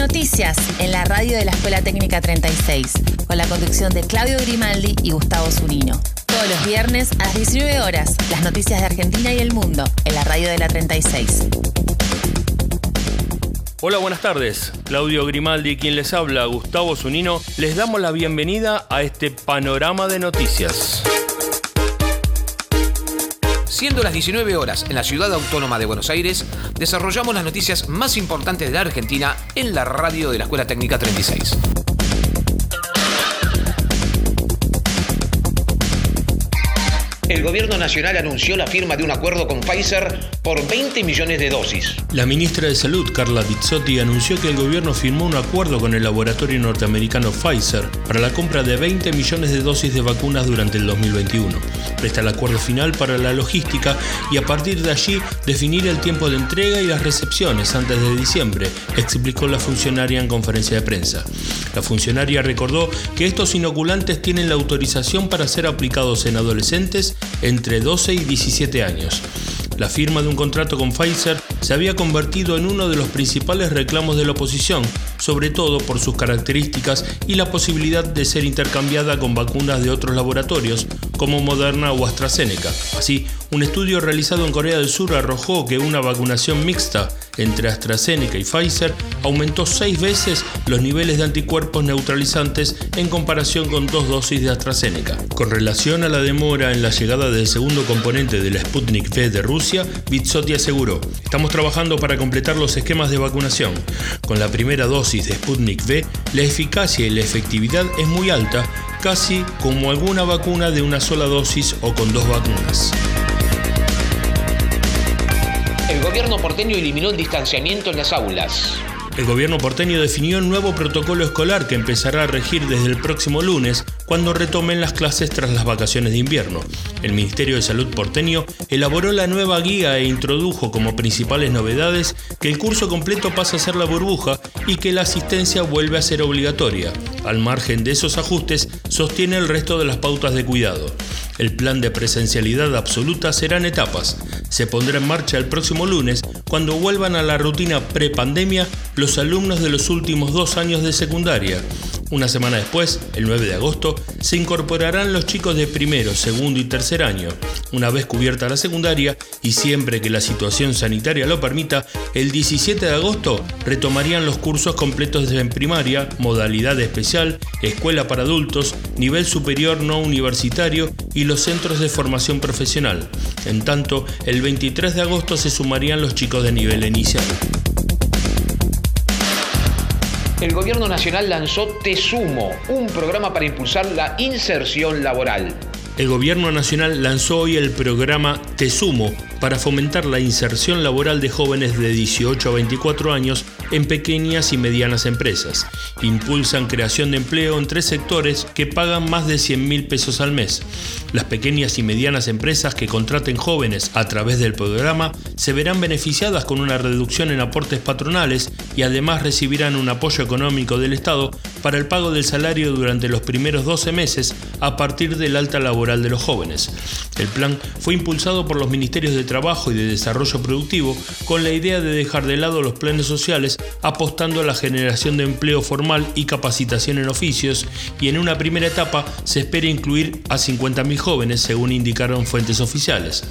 Noticias en la radio de la Escuela Técnica 36, con la conducción de Claudio Grimaldi y Gustavo Zunino. Todos los viernes a las 19 horas, las noticias de Argentina y el mundo en la radio de la 36. Hola, buenas tardes. Claudio Grimaldi, quien les habla, Gustavo Zunino, les damos la bienvenida a este panorama de noticias. Siendo las 19 horas en la ciudad autónoma de Buenos Aires, desarrollamos las noticias más importantes de la Argentina en la radio de la Escuela Técnica 36. El gobierno nacional anunció la firma de un acuerdo con Pfizer por 20 millones de dosis. La ministra de Salud, Carla Bizzotti, anunció que el gobierno firmó un acuerdo con el laboratorio norteamericano Pfizer para la compra de 20 millones de dosis de vacunas durante el 2021. Presta el acuerdo final para la logística y a partir de allí definir el tiempo de entrega y las recepciones antes de diciembre, explicó la funcionaria en conferencia de prensa. La funcionaria recordó que estos inoculantes tienen la autorización para ser aplicados en adolescentes entre 12 y 17 años. La firma de un contrato con Pfizer se había convertido en uno de los principales reclamos de la oposición, sobre todo por sus características y la posibilidad de ser intercambiada con vacunas de otros laboratorios, como Moderna o AstraZeneca. Así, un estudio realizado en Corea del Sur arrojó que una vacunación mixta entre AstraZeneca y Pfizer aumentó seis veces los niveles de anticuerpos neutralizantes en comparación con dos dosis de AstraZeneca. Con relación a la demora en la llegada del segundo componente de la Sputnik V de Rusia, Bitsotti aseguró, estamos trabajando para completar los esquemas de vacunación. Con la primera dosis de Sputnik V, la eficacia y la efectividad es muy alta, casi como alguna vacuna de una sola dosis o con dos vacunas. El gobierno porteño eliminó el distanciamiento en las aulas. El gobierno porteño definió un nuevo protocolo escolar que empezará a regir desde el próximo lunes, cuando retomen las clases tras las vacaciones de invierno. El Ministerio de Salud porteño elaboró la nueva guía e introdujo como principales novedades que el curso completo pasa a ser la burbuja y que la asistencia vuelve a ser obligatoria. Al margen de esos ajustes, sostiene el resto de las pautas de cuidado. El plan de presencialidad absoluta será en etapas. Se pondrá en marcha el próximo lunes, cuando vuelvan a la rutina prepandemia los alumnos de los últimos dos años de secundaria. Una semana después, el 9 de agosto, se incorporarán los chicos de primero, segundo y tercer año. Una vez cubierta la secundaria, y siempre que la situación sanitaria lo permita, el 17 de agosto retomarían los cursos completos en primaria, modalidad especial, escuela para adultos, nivel superior no universitario y los centros de formación profesional. En tanto, el 23 de agosto se sumarían los chicos de nivel inicial el Gobierno Nacional lanzó Te Sumo, un programa para impulsar la inserción laboral. El Gobierno Nacional lanzó hoy el programa Te Sumo para fomentar la inserción laboral de jóvenes de 18 a 24 años en pequeñas y medianas empresas. Impulsan creación de empleo en tres sectores que pagan más de 100 mil pesos al mes. Las pequeñas y medianas empresas que contraten jóvenes a través del programa se verán beneficiadas con una reducción en aportes patronales y además recibirán un apoyo económico del Estado para el pago del salario durante los primeros 12 meses a partir del alta laboral de los jóvenes. El plan fue impulsado por los Ministerios de Trabajo y de Desarrollo Productivo con la idea de dejar de lado los planes sociales apostando a la generación de empleo formal y capacitación en oficios y en una primera etapa se espera incluir a 50.000 jóvenes según indicaron fuentes oficiales.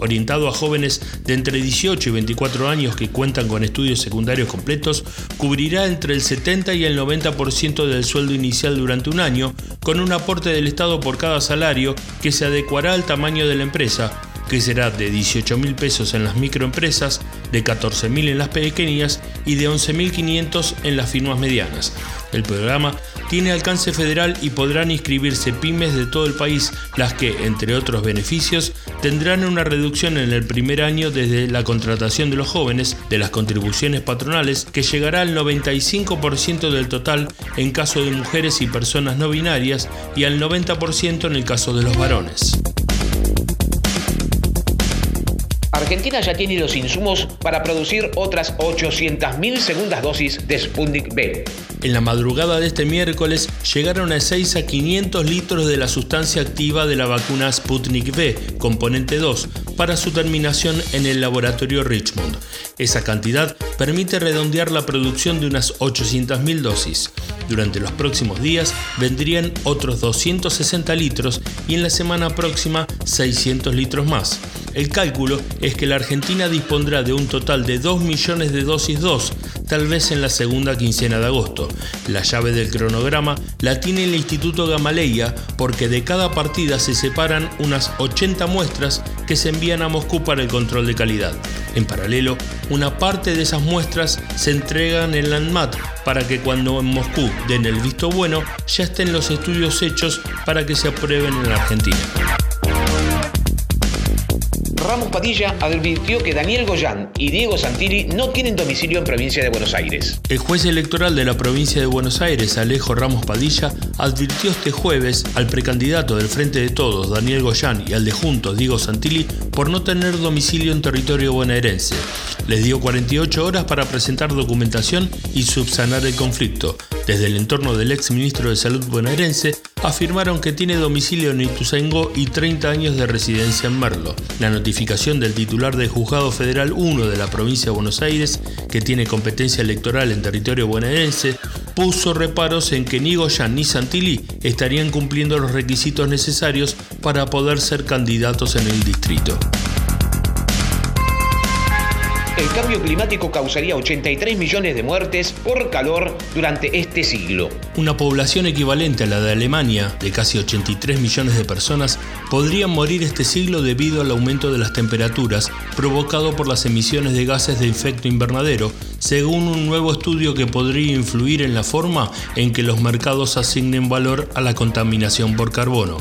Orientado a jóvenes de entre 18 y 24 años que cuentan con estudios secundarios completos, cubrirá entre el 70 y el 90% del sueldo inicial durante un año, con un aporte del Estado por cada salario que se adecuará al tamaño de la empresa, que será de 18 mil pesos en las microempresas, de 14 mil en las pequeñas y de 11.500 en las firmas medianas. El programa tiene alcance federal y podrán inscribirse pymes de todo el país, las que, entre otros beneficios, tendrán una reducción en el primer año desde la contratación de los jóvenes, de las contribuciones patronales, que llegará al 95% del total en caso de mujeres y personas no binarias y al 90% en el caso de los varones. Argentina ya tiene los insumos para producir otras 800.000 segundas dosis de Sputnik B. En la madrugada de este miércoles llegaron a 6 a 500 litros de la sustancia activa de la vacuna Sputnik V, componente 2, para su terminación en el laboratorio Richmond. Esa cantidad permite redondear la producción de unas 800.000 dosis. Durante los próximos días vendrían otros 260 litros y en la semana próxima 600 litros más. El cálculo es que la Argentina dispondrá de un total de 2 millones de dosis 2, tal vez en la segunda quincena de agosto. La llave del cronograma la tiene el Instituto Gamaleya porque de cada partida se separan unas 80 muestras que se envían a Moscú para el control de calidad. En paralelo, una parte de esas muestras se entregan en la ANMAT para que cuando en Moscú den el visto bueno ya estén los estudios hechos para que se aprueben en la Argentina. Ramos Padilla advirtió que Daniel Goyán y Diego Santilli no tienen domicilio en provincia de Buenos Aires. El juez electoral de la provincia de Buenos Aires, Alejo Ramos Padilla, advirtió este jueves al precandidato del Frente de Todos, Daniel Goyán, y al de Juntos, Diego Santilli, por no tener domicilio en territorio bonaerense. Les dio 48 horas para presentar documentación y subsanar el conflicto. Desde el entorno del ex ministro de Salud bonaerense afirmaron que tiene domicilio en Ituzaingó y 30 años de residencia en Merlo. La notificación del titular del Juzgado Federal 1 de la provincia de Buenos Aires, que tiene competencia electoral en territorio bonaerense, puso reparos en que ni Goyan ni Santilli estarían cumpliendo los requisitos necesarios para poder ser candidatos en el distrito. El cambio climático causaría 83 millones de muertes por calor durante este siglo. Una población equivalente a la de Alemania, de casi 83 millones de personas, podría morir este siglo debido al aumento de las temperaturas provocado por las emisiones de gases de efecto invernadero, según un nuevo estudio que podría influir en la forma en que los mercados asignen valor a la contaminación por carbono.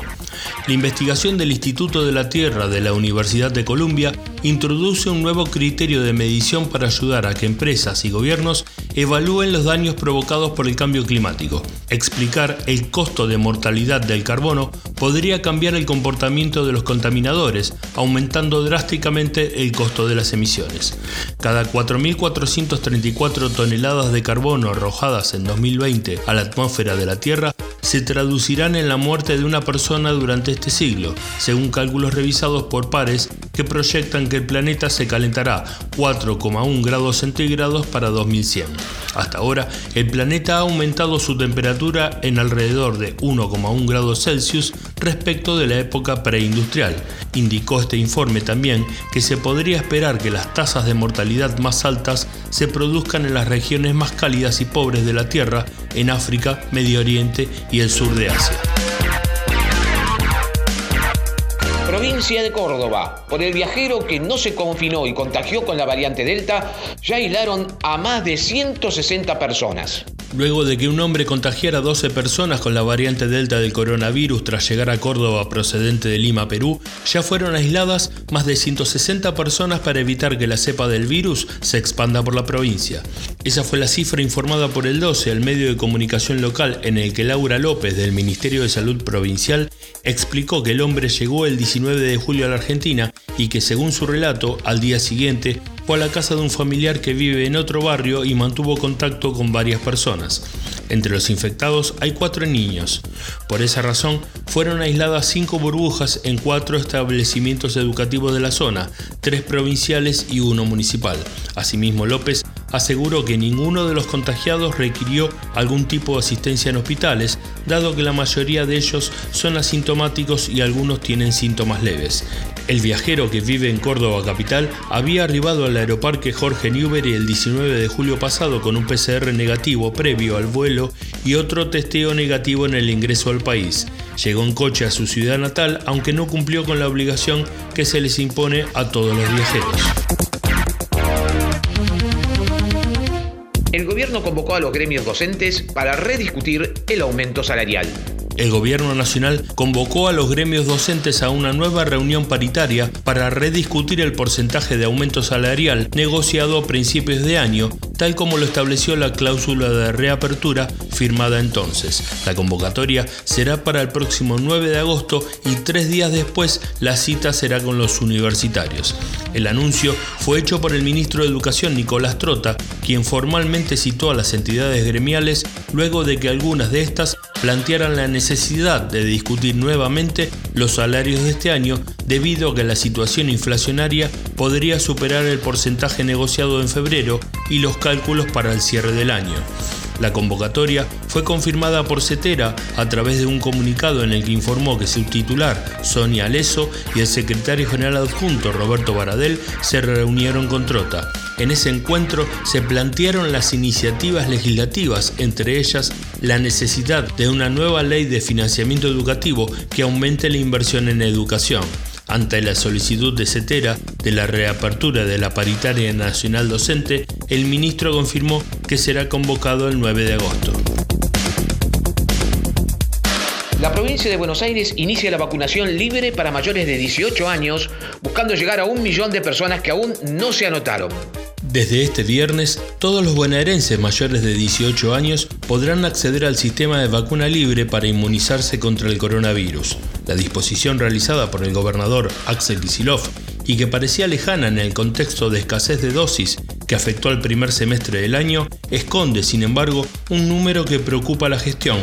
La investigación del Instituto de la Tierra de la Universidad de Columbia introduce un nuevo criterio de medición para ayudar a que empresas y gobiernos evalúen los daños provocados por el cambio climático. Explicar el costo de mortalidad del carbono podría cambiar el comportamiento de los contaminadores, aumentando drásticamente el costo de las emisiones. Cada 4.434 toneladas de carbono arrojadas en 2020 a la atmósfera de la Tierra se traducirán en la muerte de una persona durante este siglo, según cálculos revisados por pares que proyectan que el planeta se calentará 4,1 grados centígrados para 2100. Hasta ahora, el planeta ha aumentado su temperatura en alrededor de 1,1 grados Celsius respecto de la época preindustrial. Indicó este informe también que se podría esperar que las tasas de mortalidad más altas se produzcan en las regiones más cálidas y pobres de la Tierra, en África, Medio Oriente y el sur de Asia. Provincia de Córdoba. Por el viajero que no se confinó y contagió con la variante Delta, ya aislaron a más de 160 personas. Luego de que un hombre contagiara a 12 personas con la variante Delta del coronavirus tras llegar a Córdoba procedente de Lima, Perú, ya fueron aisladas más de 160 personas para evitar que la cepa del virus se expanda por la provincia. Esa fue la cifra informada por el 12, el medio de comunicación local, en el que Laura López del Ministerio de Salud Provincial explicó que el hombre llegó el 19 de julio a la Argentina y que según su relato, al día siguiente fue a la casa de un familiar que vive en otro barrio y mantuvo contacto con varias personas. Entre los infectados hay cuatro niños. Por esa razón, fueron aisladas cinco burbujas en cuatro establecimientos educativos de la zona, tres provinciales y uno municipal. Asimismo, López aseguró que ninguno de los contagiados requirió algún tipo de asistencia en hospitales, dado que la mayoría de ellos son asintomáticos y algunos tienen síntomas leves. El viajero que vive en Córdoba capital había arribado al aeroparque Jorge Newbery el 19 de julio pasado con un PCR negativo previo al vuelo y otro testeo negativo en el ingreso al país. Llegó en coche a su ciudad natal, aunque no cumplió con la obligación que se les impone a todos los viajeros. El gobierno convocó a los gremios docentes para rediscutir el aumento salarial. El Gobierno Nacional convocó a los gremios docentes a una nueva reunión paritaria para rediscutir el porcentaje de aumento salarial negociado a principios de año tal como lo estableció la cláusula de reapertura firmada entonces. La convocatoria será para el próximo 9 de agosto y tres días después la cita será con los universitarios. El anuncio fue hecho por el ministro de Educación Nicolás Trota, quien formalmente citó a las entidades gremiales luego de que algunas de estas plantearan la necesidad de discutir nuevamente los salarios de este año debido a que la situación inflacionaria podría superar el porcentaje negociado en febrero y los cálculos para el cierre del año. La convocatoria fue confirmada por Cetera a través de un comunicado en el que informó que su titular, Sonia Leso, y el secretario general adjunto, Roberto Baradel, se reunieron con Trota. En ese encuentro se plantearon las iniciativas legislativas, entre ellas la necesidad de una nueva ley de financiamiento educativo que aumente la inversión en educación. Ante la solicitud de CETERA de la reapertura de la paritaria nacional docente, el ministro confirmó que será convocado el 9 de agosto. La provincia de Buenos Aires inicia la vacunación libre para mayores de 18 años, buscando llegar a un millón de personas que aún no se anotaron. Desde este viernes, todos los bonaerenses mayores de 18 años podrán acceder al sistema de vacuna libre para inmunizarse contra el coronavirus. La disposición realizada por el gobernador Axel Kicillof y que parecía lejana en el contexto de escasez de dosis que afectó al primer semestre del año, esconde, sin embargo, un número que preocupa a la gestión.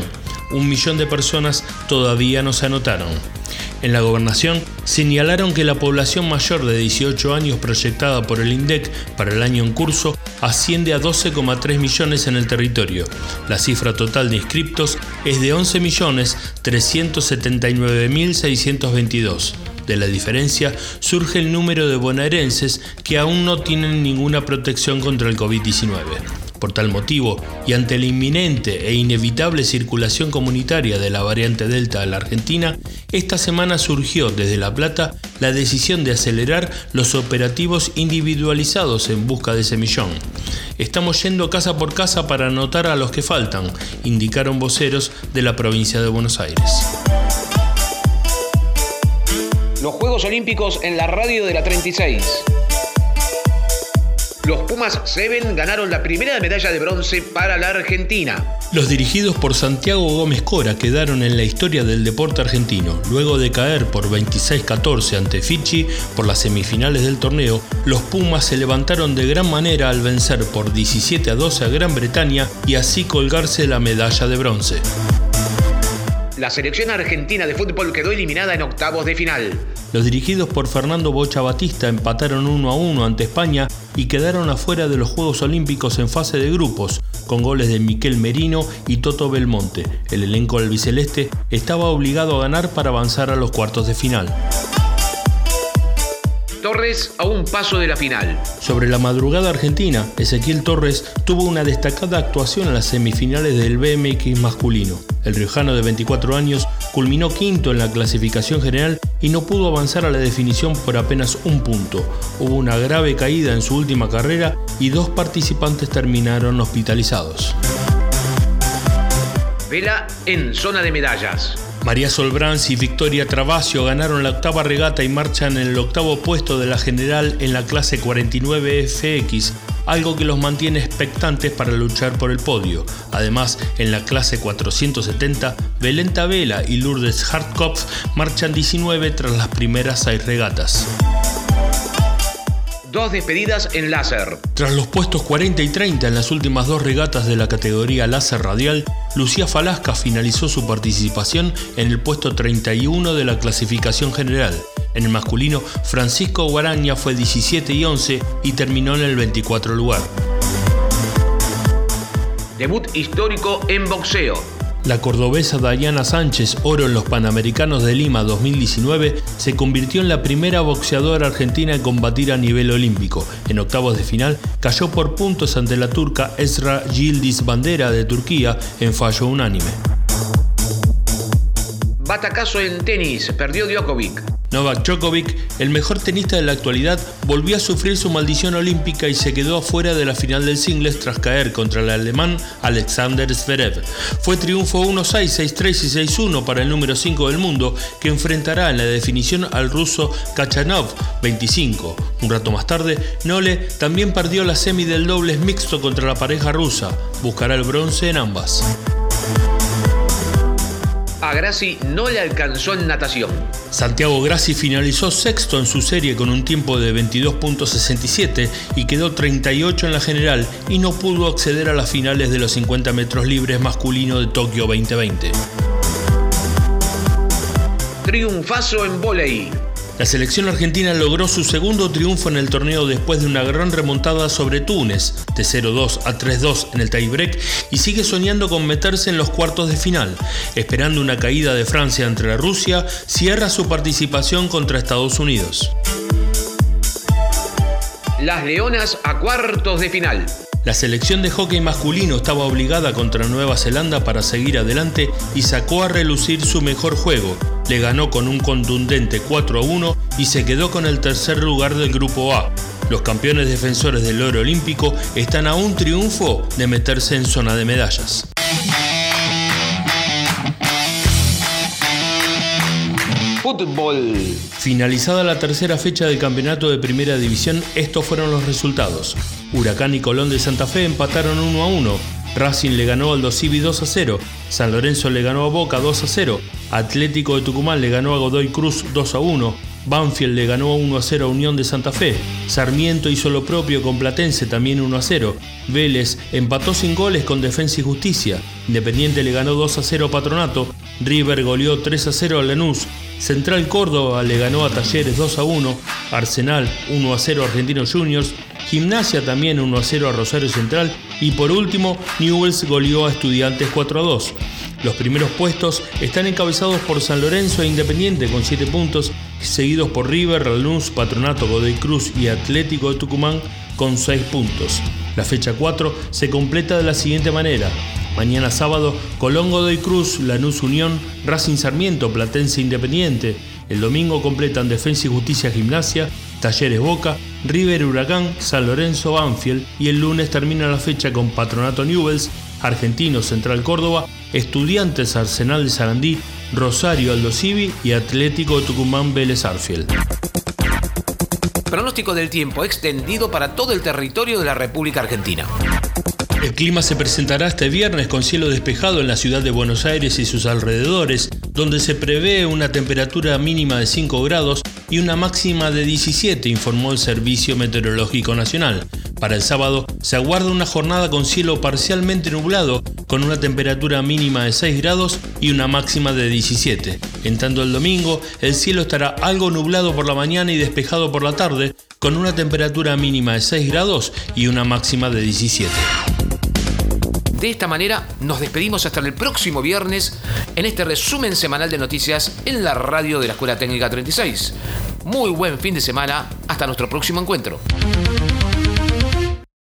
Un millón de personas todavía no se anotaron. En la gobernación señalaron que la población mayor de 18 años proyectada por el INDEC para el año en curso asciende a 12,3 millones en el territorio. La cifra total de inscriptos es de 11.379.622. De la diferencia surge el número de bonaerenses que aún no tienen ninguna protección contra el COVID-19. Por tal motivo, y ante la inminente e inevitable circulación comunitaria de la variante Delta a la Argentina, esta semana surgió desde La Plata la decisión de acelerar los operativos individualizados en busca de ese millón. Estamos yendo casa por casa para anotar a los que faltan, indicaron voceros de la provincia de Buenos Aires. Los Juegos Olímpicos en la radio de la 36. Los Pumas Seven ganaron la primera medalla de bronce para la Argentina. Los dirigidos por Santiago Gómez Cora quedaron en la historia del deporte argentino. Luego de caer por 26-14 ante Fiji por las semifinales del torneo, los Pumas se levantaron de gran manera al vencer por 17-12 a Gran Bretaña y así colgarse la medalla de bronce. La selección argentina de fútbol quedó eliminada en octavos de final. Los dirigidos por Fernando Bocha Batista empataron 1 a 1 ante España y quedaron afuera de los Juegos Olímpicos en fase de grupos, con goles de Miquel Merino y Toto Belmonte. El elenco albiceleste estaba obligado a ganar para avanzar a los cuartos de final. Torres a un paso de la final. Sobre la madrugada argentina, Ezequiel Torres tuvo una destacada actuación en las semifinales del BMX masculino. El riojano de 24 años culminó quinto en la clasificación general y no pudo avanzar a la definición por apenas un punto. Hubo una grave caída en su última carrera y dos participantes terminaron hospitalizados. Vela en zona de medallas. María Solbrans y Victoria Travasio ganaron la octava regata y marchan en el octavo puesto de la general en la clase 49 FX, algo que los mantiene expectantes para luchar por el podio. Además, en la clase 470, Belén Vela y Lourdes Hartkopf marchan 19 tras las primeras seis regatas dos despedidas en láser. Tras los puestos 40 y 30 en las últimas dos regatas de la categoría láser radial, Lucía Falasca finalizó su participación en el puesto 31 de la clasificación general. En el masculino, Francisco Guaraña fue 17 y 11 y terminó en el 24 lugar. Debut histórico en boxeo. La cordobesa Dayana Sánchez, oro en los Panamericanos de Lima 2019, se convirtió en la primera boxeadora argentina en combatir a nivel olímpico. En octavos de final cayó por puntos ante la turca Esra Yildiz Bandera de Turquía en fallo unánime. Batacazo en tenis, perdió Djokovic. Novak Djokovic, el mejor tenista de la actualidad, volvió a sufrir su maldición olímpica y se quedó afuera de la final del singles tras caer contra el alemán Alexander Zverev. Fue triunfo 1-6, 6-3 y 6-1 para el número 5 del mundo, que enfrentará en la definición al ruso Kachanov 25. Un rato más tarde, Nole también perdió la semi del dobles mixto contra la pareja rusa. Buscará el bronce en ambas a Grassi no le alcanzó en natación. Santiago Grassi finalizó sexto en su serie con un tiempo de 22.67 y quedó 38 en la general y no pudo acceder a las finales de los 50 metros libres masculino de Tokio 2020. Triunfazo en volei. La selección argentina logró su segundo triunfo en el torneo después de una gran remontada sobre Túnez, de 0-2 a 3-2 en el tiebreak, y sigue soñando con meterse en los cuartos de final. Esperando una caída de Francia entre Rusia, cierra su participación contra Estados Unidos. Las Leonas a cuartos de final. La selección de hockey masculino estaba obligada contra Nueva Zelanda para seguir adelante y sacó a relucir su mejor juego. Le ganó con un contundente 4 a 1 y se quedó con el tercer lugar del grupo A. Los campeones defensores del oro olímpico están a un triunfo de meterse en zona de medallas. Fútbol. Finalizada la tercera fecha del campeonato de primera división, estos fueron los resultados. Huracán y Colón de Santa Fe empataron 1 a 1. Racing le ganó al Dosivi 2 a 0. San Lorenzo le ganó a Boca 2 a 0. Atlético de Tucumán le ganó a Godoy Cruz 2 a 1. Banfield le ganó 1 a 0 a Unión de Santa Fe. Sarmiento hizo lo propio con Platense también 1 a 0. Vélez empató sin goles con Defensa y Justicia. Independiente le ganó 2 a 0 a Patronato. River goleó 3 a 0 a Lanús. Central Córdoba le ganó a Talleres 2 a 1. Arsenal 1 a 0 a Argentinos Juniors. Gimnasia también 1 a 0 a Rosario Central y por último Newells goleó a Estudiantes 4 a 2. Los primeros puestos están encabezados por San Lorenzo e Independiente con 7 puntos, seguidos por River, Lanús, Patronato, Godoy Cruz y Atlético de Tucumán con 6 puntos. La fecha 4 se completa de la siguiente manera. Mañana sábado, Colón Godoy Cruz, Lanús Unión, Racing Sarmiento, Platense Independiente. El domingo completan Defensa y Justicia Gimnasia, Talleres Boca, River Huracán, San Lorenzo Banfield y el lunes termina la fecha con Patronato Newells, Argentino Central Córdoba, Estudiantes Arsenal de Sarandí, Rosario Aldo Civi y Atlético Tucumán Vélez Arfield. Pronóstico del tiempo extendido para todo el territorio de la República Argentina. El clima se presentará este viernes con cielo despejado en la ciudad de Buenos Aires y sus alrededores, donde se prevé una temperatura mínima de 5 grados y una máxima de 17, informó el Servicio Meteorológico Nacional. Para el sábado se aguarda una jornada con cielo parcialmente nublado, con una temperatura mínima de 6 grados y una máxima de 17. En tanto el domingo, el cielo estará algo nublado por la mañana y despejado por la tarde, con una temperatura mínima de 6 grados y una máxima de 17. De esta manera nos despedimos hasta el próximo viernes en este resumen semanal de noticias en la radio de la Escuela Técnica 36. Muy buen fin de semana, hasta nuestro próximo encuentro.